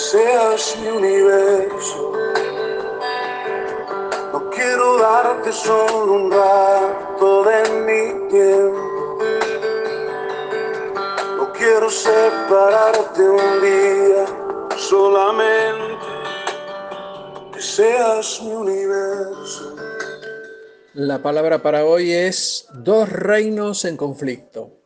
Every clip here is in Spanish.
seas mi universo. No quiero darte solo un rato de mi tiempo. No quiero separarte un día solamente que seas mi universo. La palabra para hoy es dos reinos en conflicto.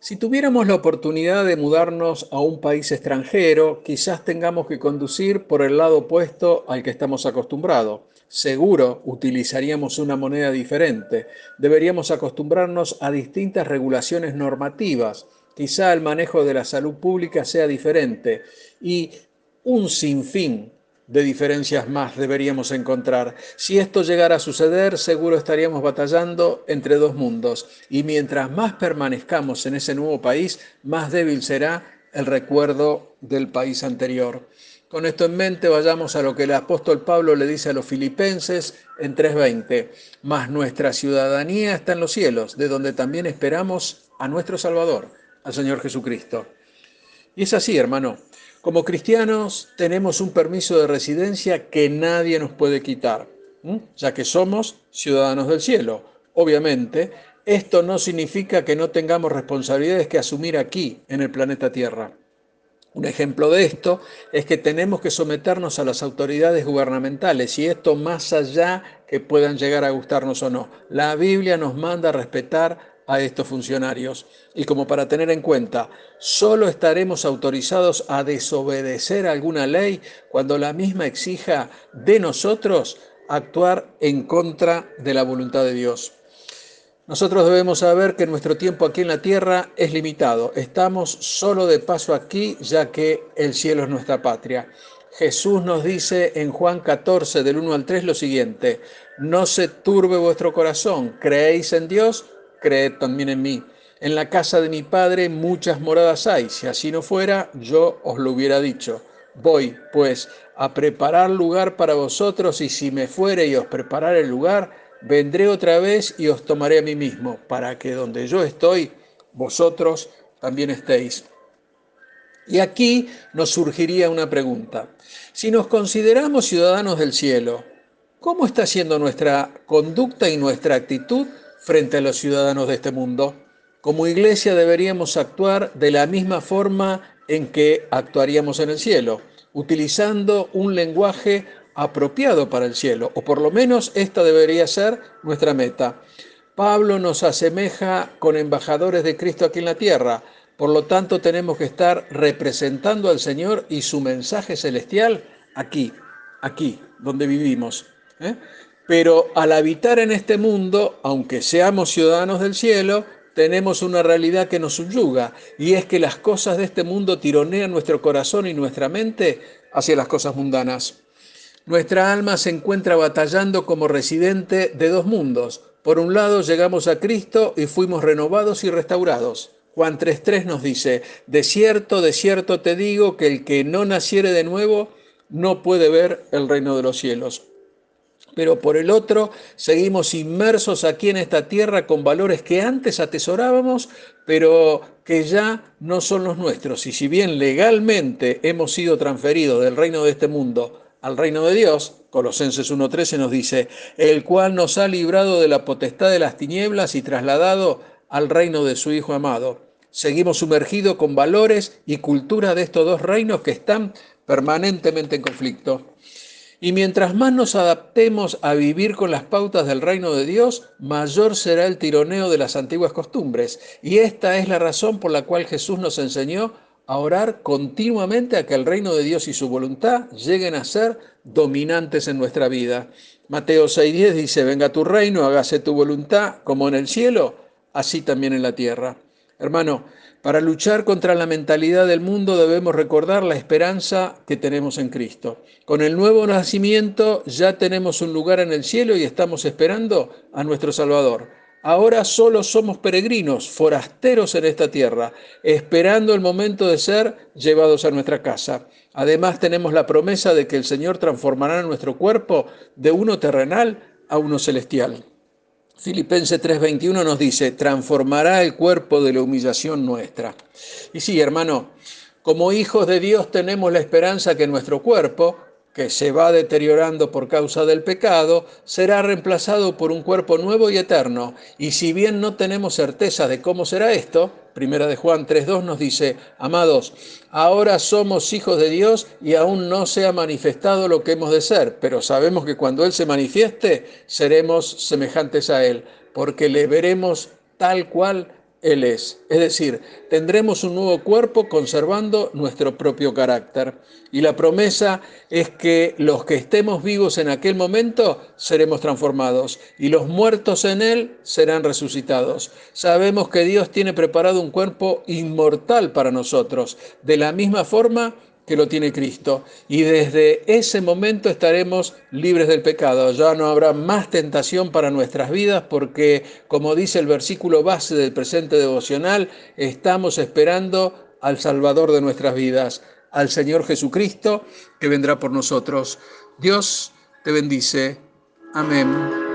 Si tuviéramos la oportunidad de mudarnos a un país extranjero, quizás tengamos que conducir por el lado opuesto al que estamos acostumbrados. Seguro utilizaríamos una moneda diferente. Deberíamos acostumbrarnos a distintas regulaciones normativas. Quizá el manejo de la salud pública sea diferente y un sinfín de diferencias más deberíamos encontrar. Si esto llegara a suceder, seguro estaríamos batallando entre dos mundos. Y mientras más permanezcamos en ese nuevo país, más débil será el recuerdo del país anterior. Con esto en mente, vayamos a lo que el apóstol Pablo le dice a los filipenses en 3:20. Mas nuestra ciudadanía está en los cielos, de donde también esperamos a nuestro Salvador, al Señor Jesucristo. Y es así, hermano. Como cristianos tenemos un permiso de residencia que nadie nos puede quitar, ya que somos ciudadanos del cielo. Obviamente, esto no significa que no tengamos responsabilidades que asumir aquí, en el planeta Tierra. Un ejemplo de esto es que tenemos que someternos a las autoridades gubernamentales y esto más allá que puedan llegar a gustarnos o no. La Biblia nos manda a respetar a estos funcionarios. Y como para tener en cuenta, solo estaremos autorizados a desobedecer alguna ley cuando la misma exija de nosotros actuar en contra de la voluntad de Dios. Nosotros debemos saber que nuestro tiempo aquí en la tierra es limitado. Estamos solo de paso aquí ya que el cielo es nuestra patria. Jesús nos dice en Juan 14 del 1 al 3 lo siguiente, no se turbe vuestro corazón, creéis en Dios, creed también en mí. En la casa de mi padre muchas moradas hay, si así no fuera, yo os lo hubiera dicho. Voy, pues, a preparar lugar para vosotros, y si me fuere y os preparar el lugar, vendré otra vez y os tomaré a mí mismo, para que donde yo estoy, vosotros también estéis. Y aquí nos surgiría una pregunta. Si nos consideramos ciudadanos del cielo, ¿cómo está siendo nuestra conducta y nuestra actitud frente a los ciudadanos de este mundo. Como iglesia deberíamos actuar de la misma forma en que actuaríamos en el cielo, utilizando un lenguaje apropiado para el cielo, o por lo menos esta debería ser nuestra meta. Pablo nos asemeja con embajadores de Cristo aquí en la tierra, por lo tanto tenemos que estar representando al Señor y su mensaje celestial aquí, aquí, donde vivimos. ¿eh? Pero al habitar en este mundo, aunque seamos ciudadanos del cielo, tenemos una realidad que nos subyuga, y es que las cosas de este mundo tironean nuestro corazón y nuestra mente hacia las cosas mundanas. Nuestra alma se encuentra batallando como residente de dos mundos. Por un lado llegamos a Cristo y fuimos renovados y restaurados. Juan 3.3 nos dice, de cierto, de cierto te digo que el que no naciere de nuevo no puede ver el reino de los cielos pero por el otro seguimos inmersos aquí en esta tierra con valores que antes atesorábamos, pero que ya no son los nuestros. Y si bien legalmente hemos sido transferidos del reino de este mundo al reino de Dios, Colosenses 1.13 nos dice, el cual nos ha librado de la potestad de las tinieblas y trasladado al reino de su Hijo amado. Seguimos sumergidos con valores y cultura de estos dos reinos que están permanentemente en conflicto. Y mientras más nos adaptemos a vivir con las pautas del reino de Dios, mayor será el tironeo de las antiguas costumbres. Y esta es la razón por la cual Jesús nos enseñó a orar continuamente a que el reino de Dios y su voluntad lleguen a ser dominantes en nuestra vida. Mateo 6:10 dice, venga tu reino, hágase tu voluntad, como en el cielo, así también en la tierra. Hermano, para luchar contra la mentalidad del mundo debemos recordar la esperanza que tenemos en Cristo. Con el nuevo nacimiento ya tenemos un lugar en el cielo y estamos esperando a nuestro Salvador. Ahora solo somos peregrinos, forasteros en esta tierra, esperando el momento de ser llevados a nuestra casa. Además tenemos la promesa de que el Señor transformará nuestro cuerpo de uno terrenal a uno celestial. Filipenses 3:21 nos dice, transformará el cuerpo de la humillación nuestra. Y sí, hermano, Como hijos de Dios tenemos la esperanza que nuestro cuerpo, que se va deteriorando por causa del pecado, será reemplazado por un cuerpo nuevo y eterno. Y si bien no tenemos certeza de cómo será esto, Primera de Juan 3.2 nos dice, amados, ahora somos hijos de Dios y aún no se ha manifestado lo que hemos de ser, pero sabemos que cuando Él se manifieste, seremos semejantes a Él, porque le veremos tal cual él es. Es decir, tendremos un nuevo cuerpo conservando nuestro propio carácter. Y la promesa es que los que estemos vivos en aquel momento seremos transformados y los muertos en Él serán resucitados. Sabemos que Dios tiene preparado un cuerpo inmortal para nosotros, de la misma forma que lo tiene Cristo. Y desde ese momento estaremos libres del pecado. Ya no habrá más tentación para nuestras vidas porque, como dice el versículo base del presente devocional, estamos esperando al Salvador de nuestras vidas, al Señor Jesucristo, que vendrá por nosotros. Dios te bendice. Amén.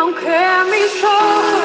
Aunque mis ojos no